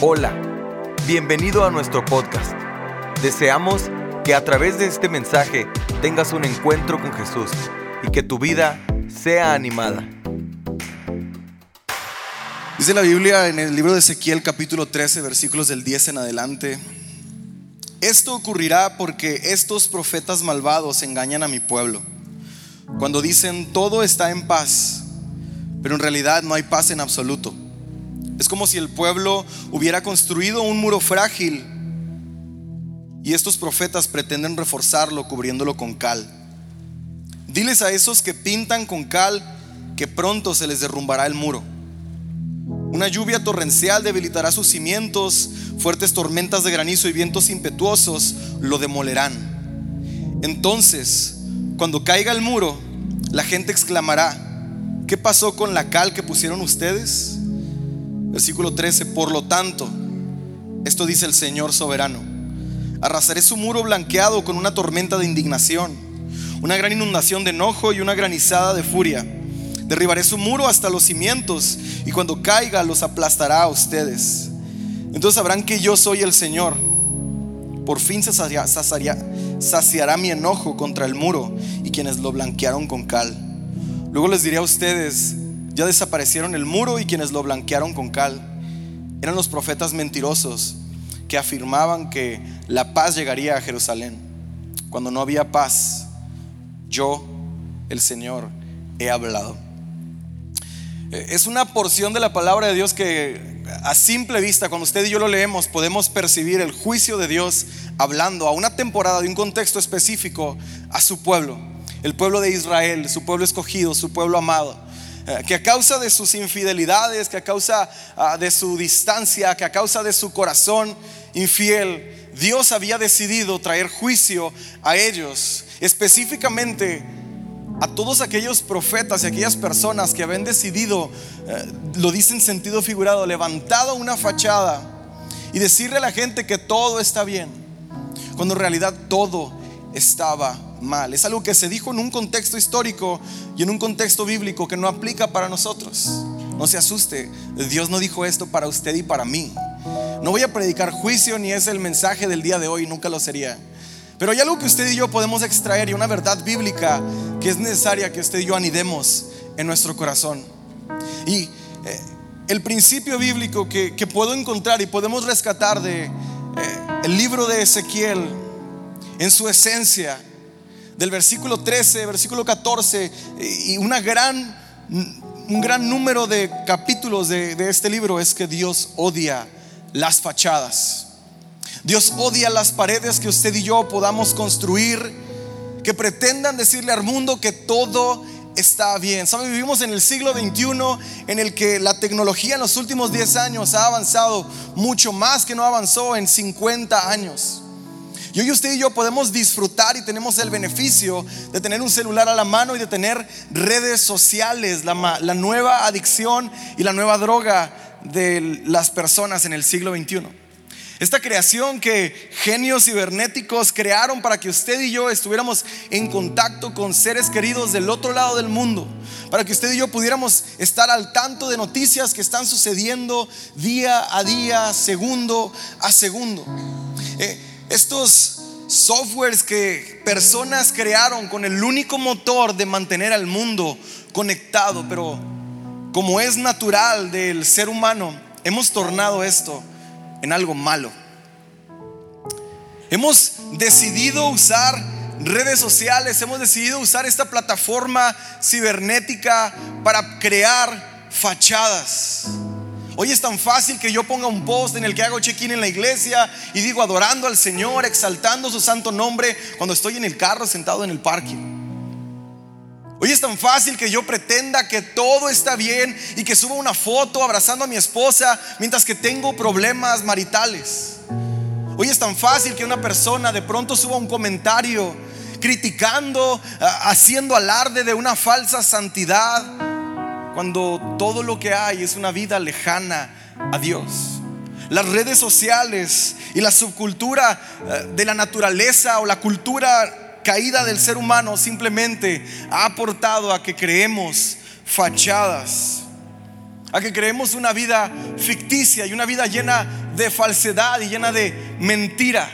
Hola, bienvenido a nuestro podcast. Deseamos que a través de este mensaje tengas un encuentro con Jesús y que tu vida sea animada. Dice la Biblia en el libro de Ezequiel capítulo 13 versículos del 10 en adelante. Esto ocurrirá porque estos profetas malvados engañan a mi pueblo. Cuando dicen todo está en paz, pero en realidad no hay paz en absoluto. Es como si el pueblo hubiera construido un muro frágil y estos profetas pretenden reforzarlo cubriéndolo con cal. Diles a esos que pintan con cal que pronto se les derrumbará el muro. Una lluvia torrencial debilitará sus cimientos, fuertes tormentas de granizo y vientos impetuosos lo demolerán. Entonces, cuando caiga el muro, la gente exclamará, ¿qué pasó con la cal que pusieron ustedes? Versículo 13, por lo tanto, esto dice el Señor soberano, arrasaré su muro blanqueado con una tormenta de indignación, una gran inundación de enojo y una granizada de furia. Derribaré su muro hasta los cimientos y cuando caiga los aplastará a ustedes. Entonces sabrán que yo soy el Señor. Por fin saciará, saciará mi enojo contra el muro y quienes lo blanquearon con cal. Luego les diré a ustedes, ya desaparecieron el muro y quienes lo blanquearon con cal eran los profetas mentirosos que afirmaban que la paz llegaría a Jerusalén. Cuando no había paz, yo, el Señor, he hablado. Eh, es una porción de la palabra de Dios que a simple vista, cuando usted y yo lo leemos, podemos percibir el juicio de Dios hablando a una temporada de un contexto específico a su pueblo, el pueblo de Israel, su pueblo escogido, su pueblo amado. Eh, que a causa de sus infidelidades, que a causa ah, de su distancia, que a causa de su corazón infiel, Dios había decidido traer juicio a ellos, específicamente a todos aquellos profetas y aquellas personas que habían decidido, eh, lo dicen en sentido figurado, levantado una fachada y decirle a la gente que todo está bien, cuando en realidad todo estaba Es algo que se dijo en un contexto histórico y en un contexto bíblico que no aplica para nosotros. No se asuste, Dios no dijo esto para usted y para mí. No voy a predicar juicio ni es el mensaje del día de hoy, nunca lo sería. Pero hay algo que usted y yo podemos extraer y una verdad bíblica que es necesaria que usted y yo anidemos en nuestro corazón. Y eh, el principio bíblico que, puedo encontrar y podemos rescatar de eh, el libro de Ezequiel en su esencia del versículo 13, versículo 14 y una gran, un gran número de capítulos de, este libro es que Dios odia las fachadas. Dios odia las paredes que usted y yo podamos construir, que pretendan decirle al mundo que todo está bien. ¿Sabe? Vivimos en el siglo XXI en el que la tecnología en los últimos 10 años ha avanzado mucho más que no avanzó en 50 años. Y hoy usted y yo podemos disfrutar y tenemos el beneficio de tener un celular a la mano y de tener redes sociales, la, nueva adicción y la nueva droga de las personas en el siglo XXI. Esta creación que genios cibernéticos crearon para que usted y yo estuviéramos en contacto con seres queridos del otro lado del mundo, para que usted y yo pudiéramos estar al tanto de noticias que están sucediendo día a día, segundo a segundo. Eh, estos softwares que personas crearon con el único motor de mantener al mundo conectado, pero como es natural del ser humano, hemos tornado esto en algo malo. Hemos decidido usar redes sociales, hemos decidido usar esta plataforma cibernética para crear fachadas Hoy es tan fácil que yo ponga un post en el que hago check-in en la iglesia y digo adorando al Señor, exaltando su santo nombre cuando estoy en el carro sentado en el parque. Hoy es tan fácil que yo pretenda que todo está bien y que suba una foto abrazando a mi esposa mientras que tengo problemas maritales. Hoy es tan fácil que una persona de pronto suba un comentario criticando, haciendo alarde de una falsa santidad cuando todo lo que hay es una vida lejana a Dios. Las redes sociales y la subcultura eh, de la naturaleza o la cultura caída del ser humano simplemente ha aportado a que creemos fachadas. a que creemos una vida ficticia y una vida llena de falsedad y llena de mentira.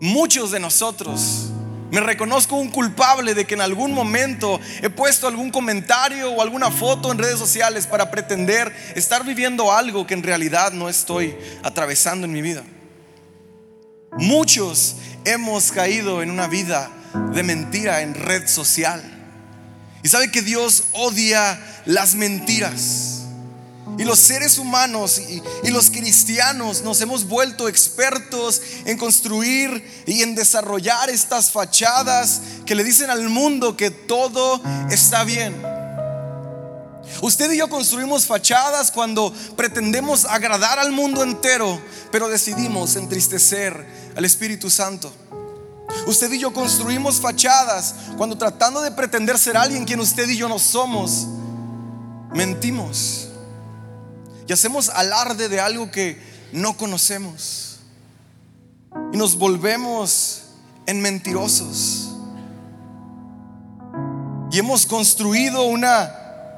Muchos de nosotros me reconozco un culpable de que en algún momento he puesto algún comentario o alguna foto en redes sociales para pretender estar viviendo algo que en realidad no estoy atravesando en mi vida. Muchos hemos caído en una vida de mentira en red social. Y sabe que Dios odia las mentiras. Y los seres humanos y, los cristianos nos hemos vuelto expertos en construir y en desarrollar estas fachadas que le dicen al mundo que todo está bien. Usted y yo construimos fachadas cuando pretendemos agradar al mundo entero, pero decidimos entristecer al Espíritu Santo. Usted y yo construimos fachadas cuando tratando de pretender ser alguien quien usted y yo no somos, mentimos y hacemos alarde de algo que no conocemos. Y nos volvemos en mentirosos. Y hemos construido una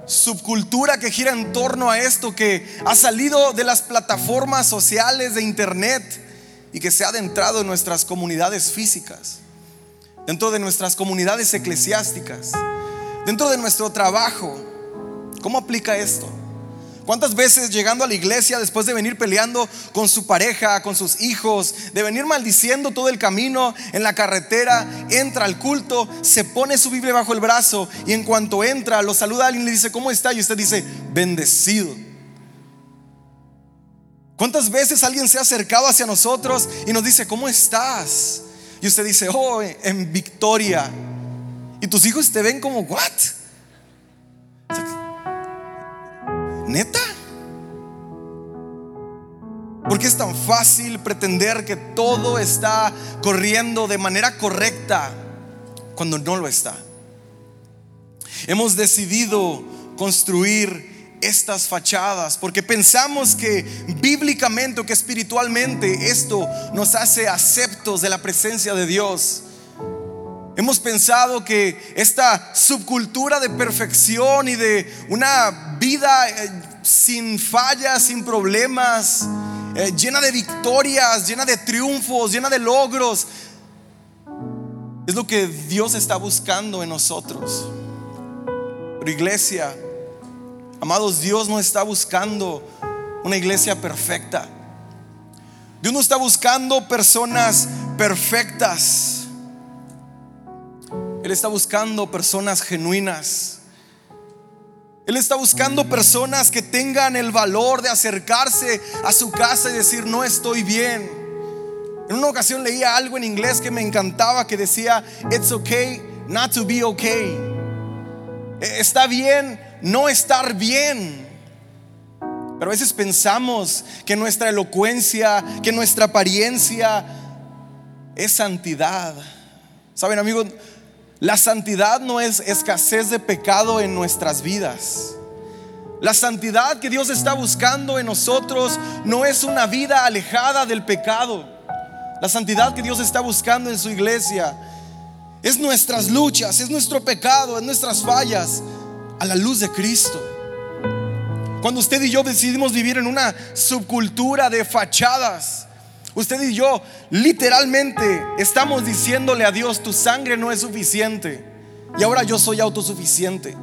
subcultura que gira en torno a esto, que ha salido de las plataformas sociales de internet y que se ha adentrado en nuestras comunidades físicas, dentro de nuestras comunidades eclesiásticas, dentro de nuestro trabajo. ¿Cómo aplica esto? ¿Cuántas veces llegando a la iglesia después de venir peleando con su pareja, con sus hijos, de venir maldiciendo todo el camino en la carretera, entra al culto, se pone su Biblia bajo el brazo y en cuanto entra lo saluda a alguien y le dice, ¿cómo está? Y usted dice, bendecido. ¿Cuántas veces alguien se ha acercado hacia nosotros y nos dice, ¿cómo estás? Y usted dice, oh, en victoria. Y tus hijos te ven como, ¿what? ¿Neta? Porque es tan fácil pretender que todo está corriendo de manera correcta cuando no lo está. Hemos decidido construir estas fachadas porque pensamos que bíblicamente o que espiritualmente esto nos hace aceptos de la presencia de Dios. Hemos pensado que esta subcultura de perfección y de una vida eh, sin fallas, sin problemas, eh, llena de victorias, llena de triunfos, llena de logros, es lo que Dios está buscando en nosotros. Pero iglesia, amados, Dios no está buscando una iglesia perfecta. Dios no está buscando personas perfectas. Él está buscando personas genuinas. Él está buscando personas que tengan el valor de acercarse a su casa y decir, no estoy bien. En una ocasión leía algo en inglés que me encantaba que decía, it's okay not to be okay. E, está bien no estar bien. Pero a veces pensamos que nuestra elocuencia, que nuestra apariencia es santidad. Saben amigos, la santidad no es escasez de pecado en nuestras vidas. La santidad que Dios está buscando en nosotros no es una vida alejada del pecado. La santidad que Dios está buscando en su iglesia es nuestras luchas, es nuestro pecado, es nuestras fallas a la luz de Cristo. Cuando usted y yo decidimos vivir en una subcultura de fachadas, Usted y yo literalmente estamos diciéndole a Dios, tu sangre no es suficiente. Y ahora yo soy autosuficiente.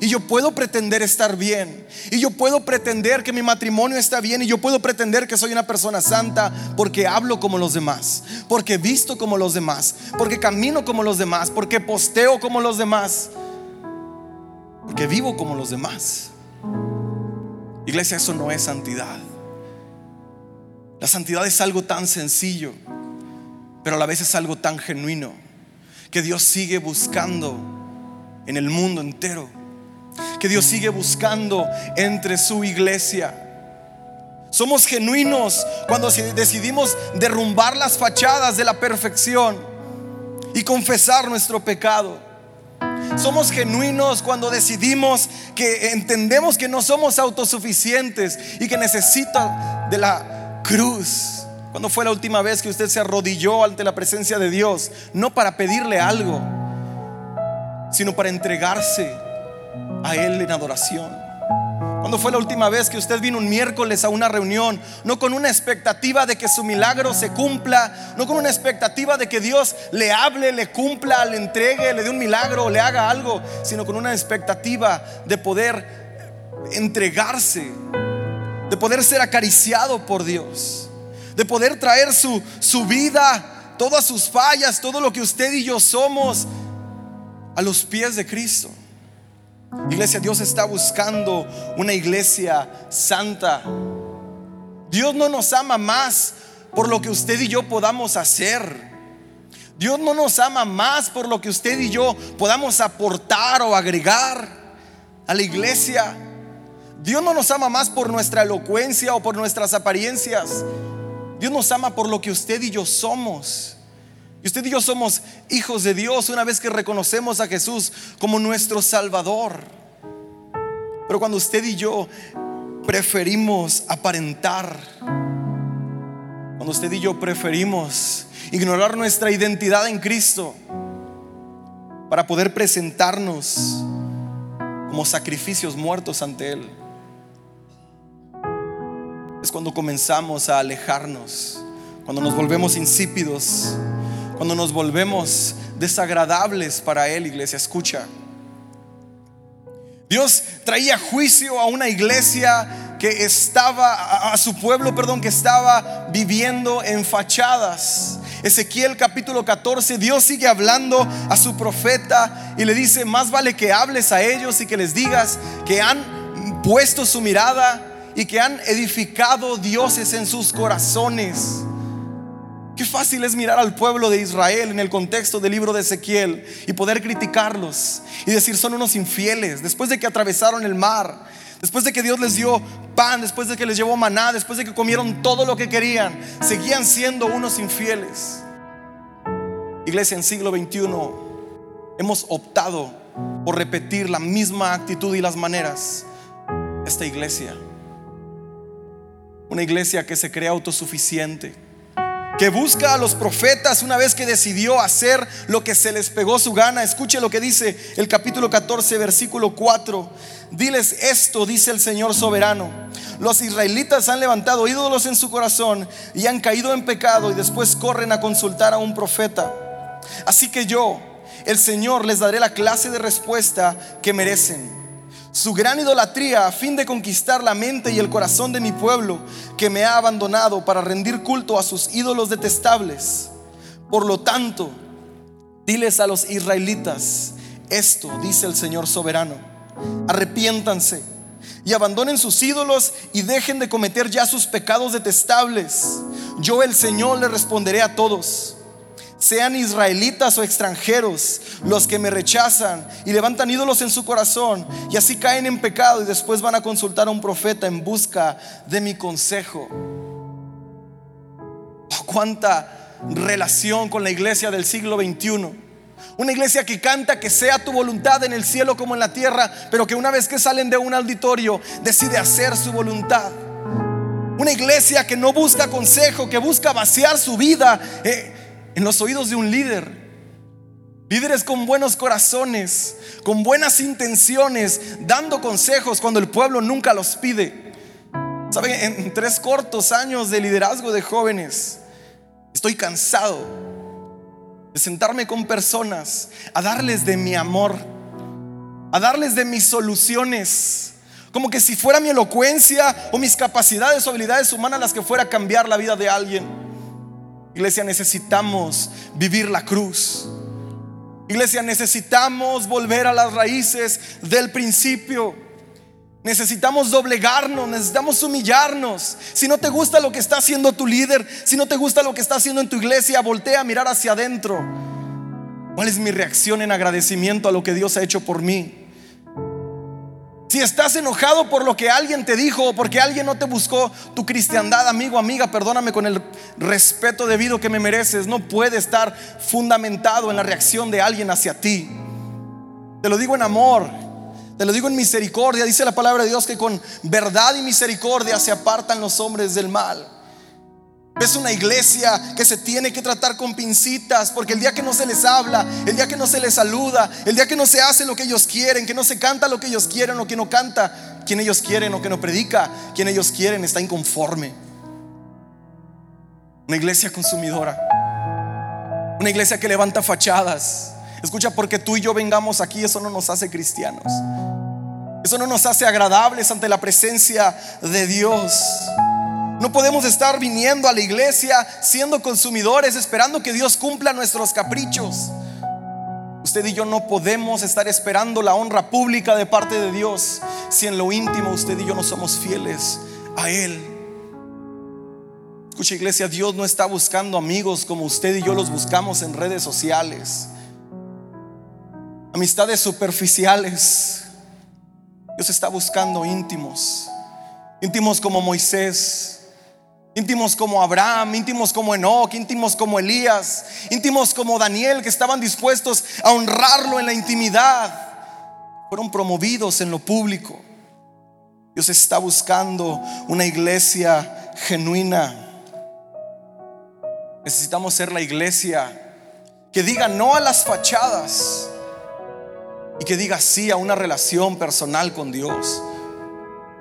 Y yo puedo pretender estar bien. Y yo puedo pretender que mi matrimonio está bien. Y yo puedo pretender que soy una persona santa porque hablo como los demás. Porque visto como los demás. Porque camino como los demás. Porque posteo como los demás. Porque vivo como los demás. Iglesia, eso no es santidad. La santidad es algo tan sencillo, pero a la vez es algo tan genuino que Dios sigue buscando en el mundo entero, que Dios sigue buscando entre su iglesia. Somos genuinos cuando decidimos derrumbar las fachadas de la perfección y confesar nuestro pecado. Somos genuinos cuando decidimos que entendemos que no somos autosuficientes y que necesita de la cruz. ¿Cuándo fue la última vez que usted se arrodilló ante la presencia de Dios? No para pedirle algo, sino para entregarse a Él en adoración. ¿Cuándo fue la última vez que usted vino un miércoles a una reunión? No con una expectativa de que su milagro se cumpla, no con una expectativa de que Dios le hable, le cumpla, le entregue, le dé un milagro, le haga algo, sino con una expectativa de poder entregarse, poder ser acariciado por Dios, de poder traer su, su vida, todas sus fallas, todo lo que usted y yo somos a los pies de Cristo. Iglesia, Dios está buscando una iglesia santa. Dios no nos ama más por lo que usted y yo podamos hacer. Dios no nos ama más por lo que usted y yo podamos aportar o agregar a la iglesia. Dios no nos ama más por nuestra elocuencia o por nuestras apariencias. Dios nos ama por lo que usted y yo somos. Y usted y yo somos hijos de Dios una vez que reconocemos a Jesús como nuestro Salvador. Pero cuando usted y yo preferimos aparentar, cuando usted y yo preferimos ignorar nuestra identidad en Cristo para poder presentarnos como sacrificios muertos ante Él, cuando comenzamos a alejarnos, cuando nos volvemos insípidos cuando nos volvemos desagradables para Él, iglesia, escucha. Dios traía juicio a una iglesia que estaba, a su pueblo, perdón, que estaba viviendo en fachadas. Ezequiel capítulo 14, Dios sigue hablando a su profeta y le dice, más vale que hables a ellos y que les digas que han puesto su mirada y que han edificado dioses en sus corazones. Qué fácil es mirar al pueblo de Israel en el contexto del libro de Ezequiel y poder criticarlos y decir son unos infieles. Después de que atravesaron el mar, después de que Dios les dio pan, después de que les llevó maná, después de que comieron todo lo que querían, seguían siendo unos infieles. Iglesia en siglo XXI hemos optado por repetir la misma actitud y las maneras. Esta iglesia, una iglesia que se cree autosuficiente que busca a los profetas una vez que decidió hacer lo que se les pegó su gana. Escuche lo que dice el capítulo 14, versículo 4. Diles esto, dice el Señor soberano. Los israelitas han levantado ídolos en su corazón y han caído en pecado y después corren a consultar a un profeta. Así que yo, el Señor, les daré la clase de respuesta que merecen su gran idolatría a fin de conquistar la mente y el corazón de mi pueblo que me ha abandonado para rendir culto a sus ídolos detestables. Por lo tanto, diles a los israelitas, esto dice el Señor soberano, arrepiéntanse y abandonen sus ídolos y dejen de cometer ya sus pecados detestables. Yo el Señor le responderé a todos sean israelitas o extranjeros, los que me rechazan y levantan ídolos en su corazón y así caen en pecado y después van a consultar a un profeta en busca de mi consejo. Oh, cuánta relación con la iglesia del siglo XXI. Una iglesia que canta que sea tu voluntad en el cielo como en la tierra, pero que una vez que salen de un auditorio decide hacer su voluntad. Una iglesia que no busca consejo, que busca vaciar su vida. Eh, en los oídos de un líder. Líderes con buenos corazones, con buenas intenciones, dando consejos cuando el pueblo nunca los pide. Saben, en tres cortos años de liderazgo de jóvenes, estoy cansado de sentarme con personas a darles de mi amor, a darles de mis soluciones, como que si fuera mi elocuencia o mis capacidades o habilidades humanas las que fuera a cambiar la vida de alguien. Iglesia, necesitamos vivir la cruz. Iglesia, necesitamos volver a las raíces del principio. Necesitamos doblegarnos, necesitamos humillarnos. Si no te gusta lo que está haciendo tu líder, si no te gusta lo que está haciendo en tu iglesia, voltea a mirar hacia adentro. ¿Cuál es mi reacción en agradecimiento a lo que Dios ha hecho por mí? Si estás enojado por lo que alguien te dijo o porque alguien no te buscó tu cristiandad, amigo, amiga, perdóname con el respeto debido que me mereces. No puede estar fundamentado en la reacción de alguien hacia ti. Te lo digo en amor, te lo digo en misericordia. Dice la palabra de Dios que con verdad y misericordia se apartan los hombres del mal. Es una iglesia que se tiene que tratar con pincitas, porque el día que no se les habla, el día que no se les saluda, el día que no se hace lo que ellos quieren, que no se canta lo que ellos quieren o que no canta quien ellos quieren o que no predica quien ellos quieren, está inconforme. Una iglesia consumidora. Una iglesia que levanta fachadas. Escucha, porque tú y yo vengamos aquí, eso no nos hace cristianos. Eso no nos hace agradables ante la presencia de Dios. No podemos estar viniendo a la iglesia siendo consumidores, esperando que Dios cumpla nuestros caprichos. Usted y yo no podemos estar esperando la honra pública de parte de Dios si en lo íntimo usted y yo no somos fieles a Él. Escucha iglesia, Dios no está buscando amigos como usted y yo los buscamos en redes sociales. Amistades superficiales. Dios está buscando íntimos. Íntimos como Moisés, íntimos como Abraham, íntimos como Enoch, íntimos como Elías, íntimos como Daniel, que estaban dispuestos a honrarlo en la intimidad, fueron promovidos en lo público. Dios está buscando una iglesia genuina. Necesitamos ser la iglesia que diga no a las fachadas y que diga sí a una relación personal con Dios.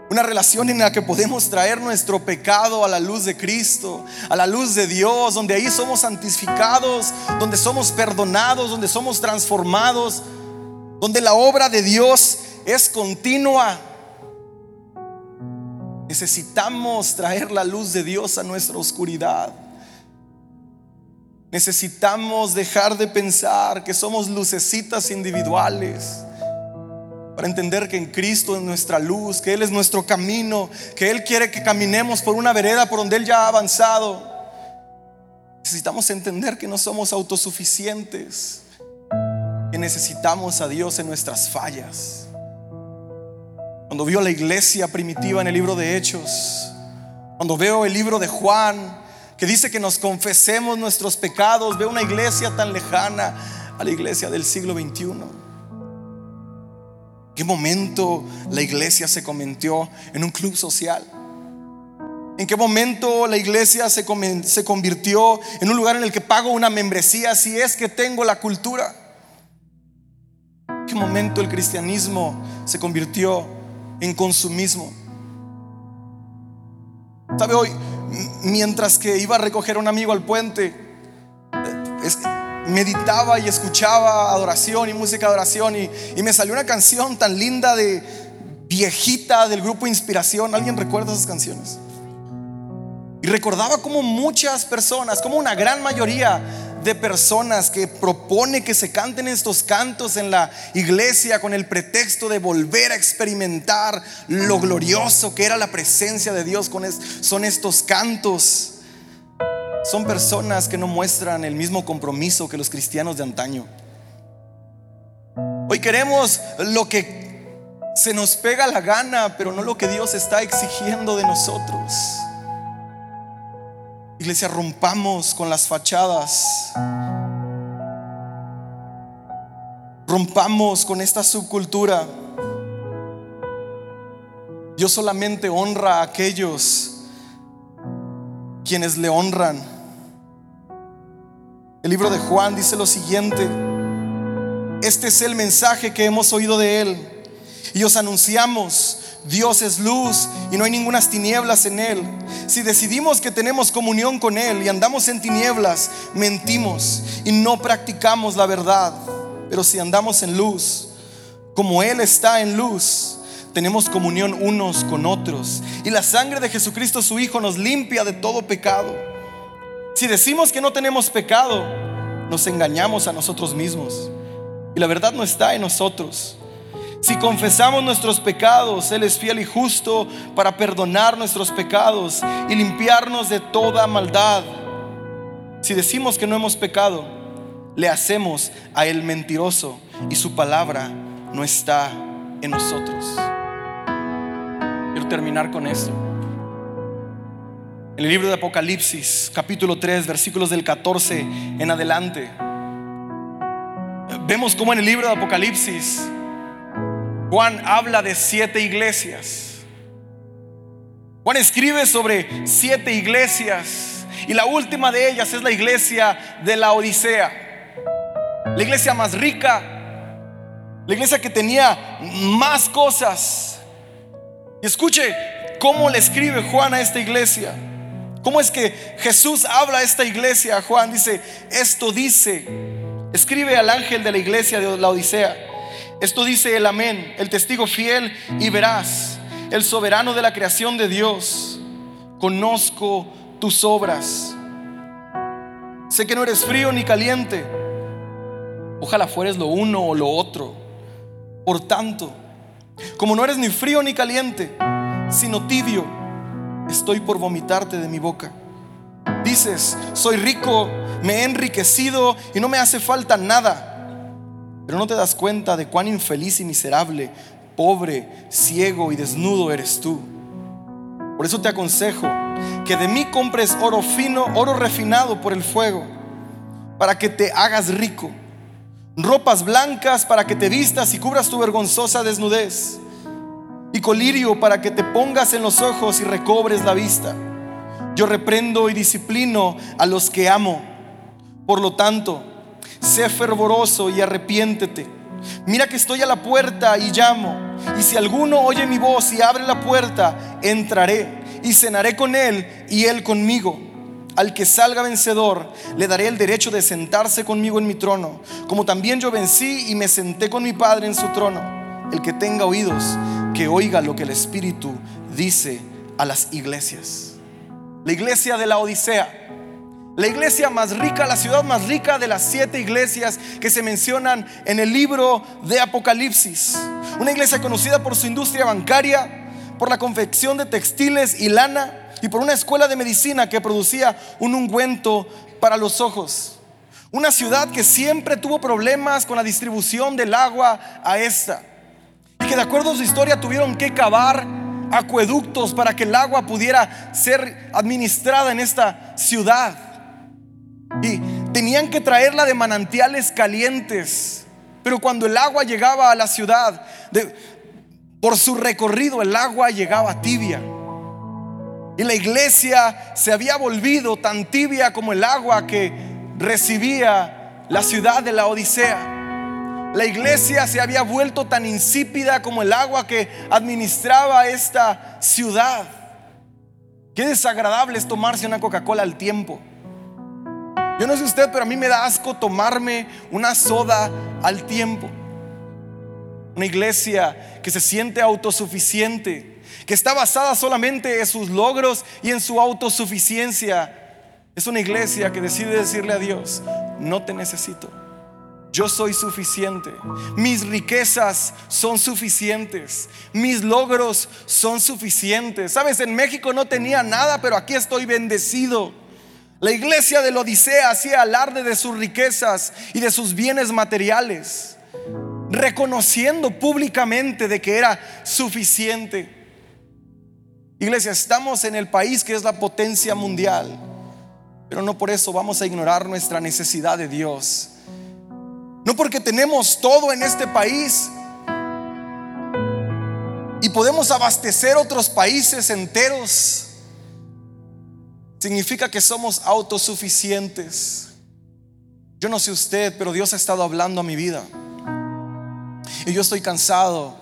Una relación en la que podemos traer nuestro pecado a la luz de Cristo, a la luz de Dios, donde ahí somos santificados, donde somos perdonados, donde somos transformados, donde la obra de Dios es continua. Necesitamos traer la luz de Dios a nuestra oscuridad. Necesitamos dejar de pensar que somos lucecitas individuales para entender que en Cristo es nuestra luz, que Él es nuestro camino, que Él quiere que caminemos por una vereda por donde Él ya ha avanzado. Necesitamos entender que no somos autosuficientes, que necesitamos a Dios en nuestras fallas. Cuando veo la iglesia primitiva en el libro de Hechos, cuando veo el libro de Juan, que dice que nos confesemos nuestros pecados, veo una iglesia tan lejana a la iglesia del siglo XXI qué momento la iglesia se convirtió en un club social? ¿En qué momento la iglesia se, se convirtió en un lugar en el que pago una membresía si es que tengo la cultura? ¿En qué momento el cristianismo se convirtió en consumismo? ¿Sabe hoy? Mientras que iba a recoger a un amigo al puente, meditaba y escuchaba adoración y música de adoración y, y, me salió una canción tan linda de viejita del grupo Inspiración. ¿Alguien recuerda esas canciones? Y recordaba como muchas personas, como una gran mayoría de personas que propone que se canten estos cantos en la iglesia con el pretexto de volver a experimentar lo glorioso que era la presencia de Dios con son estos cantos son personas que no muestran el mismo compromiso que los cristianos de antaño. Hoy queremos lo que se nos pega la gana, pero no lo que Dios está exigiendo de nosotros. Iglesia, rompamos con las fachadas. Rompamos con esta subcultura. Dios solamente honra a aquellos quienes le honran. El libro de Juan dice lo siguiente, este es el mensaje que hemos oído de Él y os anunciamos, Dios es luz y no hay ninguna tinieblas en Él. Si decidimos que tenemos comunión con Él y andamos en tinieblas, mentimos y no practicamos la verdad. Pero si andamos en luz, como Él está en luz, tenemos comunión unos con otros. Y la sangre de Jesucristo su Hijo nos limpia de todo pecado. Si decimos que no tenemos pecado, nos engañamos a nosotros mismos. Y la verdad no está en nosotros. Si confesamos nuestros pecados, Él es fiel y justo para perdonar nuestros pecados y limpiarnos de toda maldad. Si decimos que no hemos pecado, le hacemos a Él mentiroso y su palabra no está en nosotros. Quiero terminar con esto. En el libro de Apocalipsis, capítulo 3, versículos del 14 en adelante, vemos como en el libro de Apocalipsis Juan habla de siete iglesias. Juan escribe sobre siete iglesias y la última de ellas es la iglesia de la Odisea. La iglesia más rica, la iglesia que tenía más cosas, escuche cómo le escribe Juan a esta iglesia. ¿Cómo es que Jesús habla a esta iglesia? Juan dice, esto dice, escribe al ángel de la iglesia de la Odisea. Esto dice el amén, el testigo fiel y verás, el soberano de la creación de Dios. Conozco tus obras. Sé que no eres frío ni caliente. Ojalá fueres lo uno o lo otro. Por tanto, como no eres ni frío ni caliente, sino tibio, estoy por vomitarte de mi boca. Dices, soy rico, me he enriquecido y no me hace falta nada. Pero no te das cuenta de cuán infeliz y miserable, pobre, ciego y desnudo eres tú. Por eso te aconsejo que de mí compres oro fino, oro refinado por el fuego, para que te hagas rico ropas blancas para que te vistas y cubras tu vergonzosa desnudez, y colirio para que te pongas en los ojos y recobres la vista. Yo reprendo y disciplino a los que amo. Por lo tanto, sé fervoroso y arrepiéntete. Mira que estoy a la puerta y llamo. Y si alguno oye mi voz y abre la puerta, entraré y cenaré con él y él conmigo. Al que salga vencedor, le daré el derecho de sentarse conmigo en mi trono, como también yo vencí y me senté con mi Padre en su trono. El que tenga oídos, que oiga lo que el Espíritu dice a las iglesias. La iglesia de la Odisea. La iglesia más rica, la ciudad más rica de las siete iglesias que se mencionan en el libro de Apocalipsis. Una iglesia conocida por su industria bancaria, por la confección de textiles y lana, y por una escuela de medicina que producía un ungüento para los ojos. Una ciudad que siempre tuvo problemas con la distribución del agua a esta. Y que de acuerdo a su historia tuvieron que cavar acueductos para que el agua pudiera ser administrada en esta ciudad. Y tenían que traerla de manantiales calientes. Pero cuando el agua llegaba a la ciudad, por su recorrido el agua llegaba tibia. Y la iglesia se había volvido tan tibia como el agua que recibía la ciudad de la Odisea. La iglesia se había vuelto tan insípida como el agua que administraba esta ciudad. Qué desagradable es tomarse una Coca-Cola al tiempo. Yo no sé usted, pero a mí me da asco tomarme una soda al tiempo. Una iglesia que se siente autosuficiente, que está basada solamente en sus logros y en su autosuficiencia. Es una iglesia que decide decirle a Dios, no te necesito. Yo soy suficiente. Mis riquezas son suficientes. Mis logros son suficientes. Sabes, en México no tenía nada, pero aquí estoy bendecido. La iglesia de Odisea hacía alarde de sus riquezas y de sus bienes materiales, reconociendo públicamente de que era suficiente. Iglesia, estamos en el país que es la potencia mundial, pero no por eso vamos a ignorar nuestra necesidad de Dios. No porque tenemos todo en este país y podemos abastecer otros países enteros, significa que somos autosuficientes. Yo no sé usted, pero Dios ha estado hablando a mi vida. Y yo estoy cansado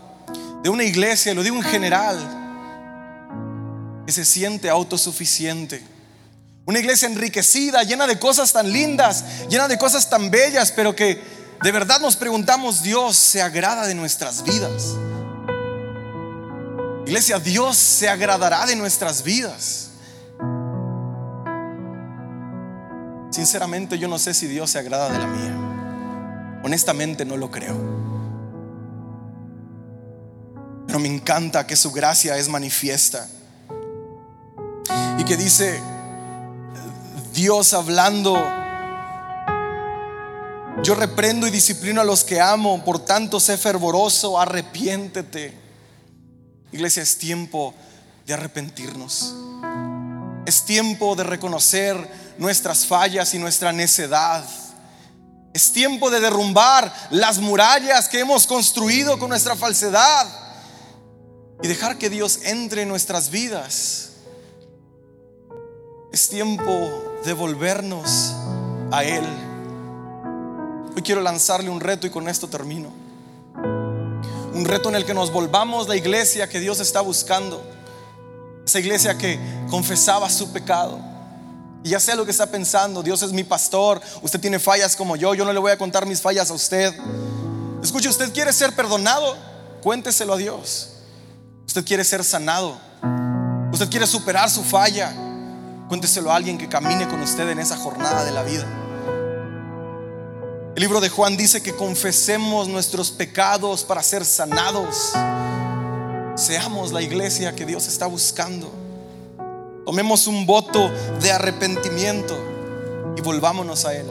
de una iglesia, lo digo en general, que se siente autosuficiente. Una iglesia enriquecida, llena de cosas tan lindas, llena de cosas tan bellas, pero que de verdad nos preguntamos, Dios se agrada de nuestras vidas. Iglesia, Dios se agradará de nuestras vidas. Sinceramente yo no sé si Dios se agrada de la mía. Honestamente no lo creo. Me encanta que su gracia es manifiesta y que dice Dios hablando, yo reprendo y disciplino a los que amo, por tanto sé fervoroso, arrepiéntete. Iglesia, es tiempo de arrepentirnos. Es tiempo de reconocer nuestras fallas y nuestra necedad. Es tiempo de derrumbar las murallas que hemos construido con nuestra falsedad y dejar que Dios entre en nuestras vidas es tiempo de volvernos a Él. Hoy quiero lanzarle un reto y con esto termino. Un reto en el que nos volvamos la iglesia que Dios está buscando. Esa iglesia que confesaba su pecado. Y ya sé lo que está pensando, Dios es mi pastor, usted tiene fallas como yo, yo no le voy a contar mis fallas a usted. Escuche, usted quiere ser perdonado, cuénteselo a Dios. Usted quiere ser sanado, usted quiere superar su falla, cuénteselo a alguien que camine con usted en esa jornada de la vida. El libro de Juan dice que confesemos nuestros pecados para ser sanados. Seamos la iglesia que Dios está buscando. Tomemos un voto de arrepentimiento y volvámonos a Él.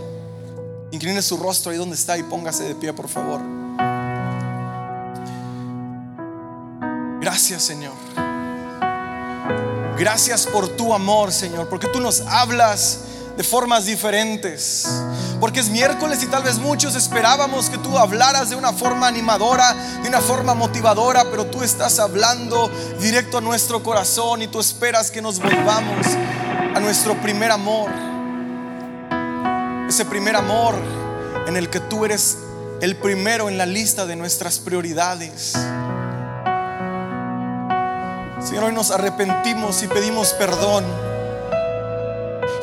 Incline su rostro ahí donde está y póngase de pie, por favor. Gracias, Señor. Gracias por tu amor, Señor, porque tú nos hablas de formas diferentes. Porque es miércoles y tal vez muchos esperábamos que tú hablaras de una forma animadora, de una forma motivadora, pero tú estás hablando directo a nuestro corazón y tú esperas que nos volvamos a nuestro primer amor. Ese primer amor en el que tú eres el primero en la lista de nuestras prioridades. Señor, hoy nos arrepentimos y pedimos perdón.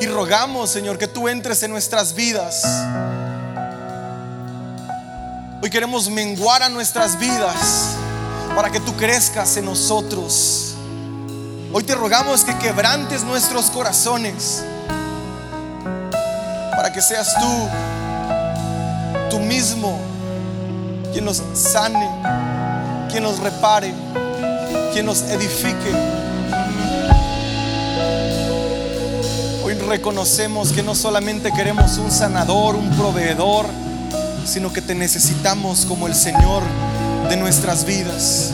Y rogamos, Señor, que tú entres en nuestras vidas. Hoy queremos menguar a nuestras vidas para que tú crezcas en nosotros. Hoy te rogamos que quebrantes nuestros corazones para que seas tú, tú mismo, quien nos sane, quien nos repare, quien nos edifique. Hoy reconocemos que no solamente queremos un sanador, un proveedor, sino que te necesitamos como el Señor de nuestras vidas.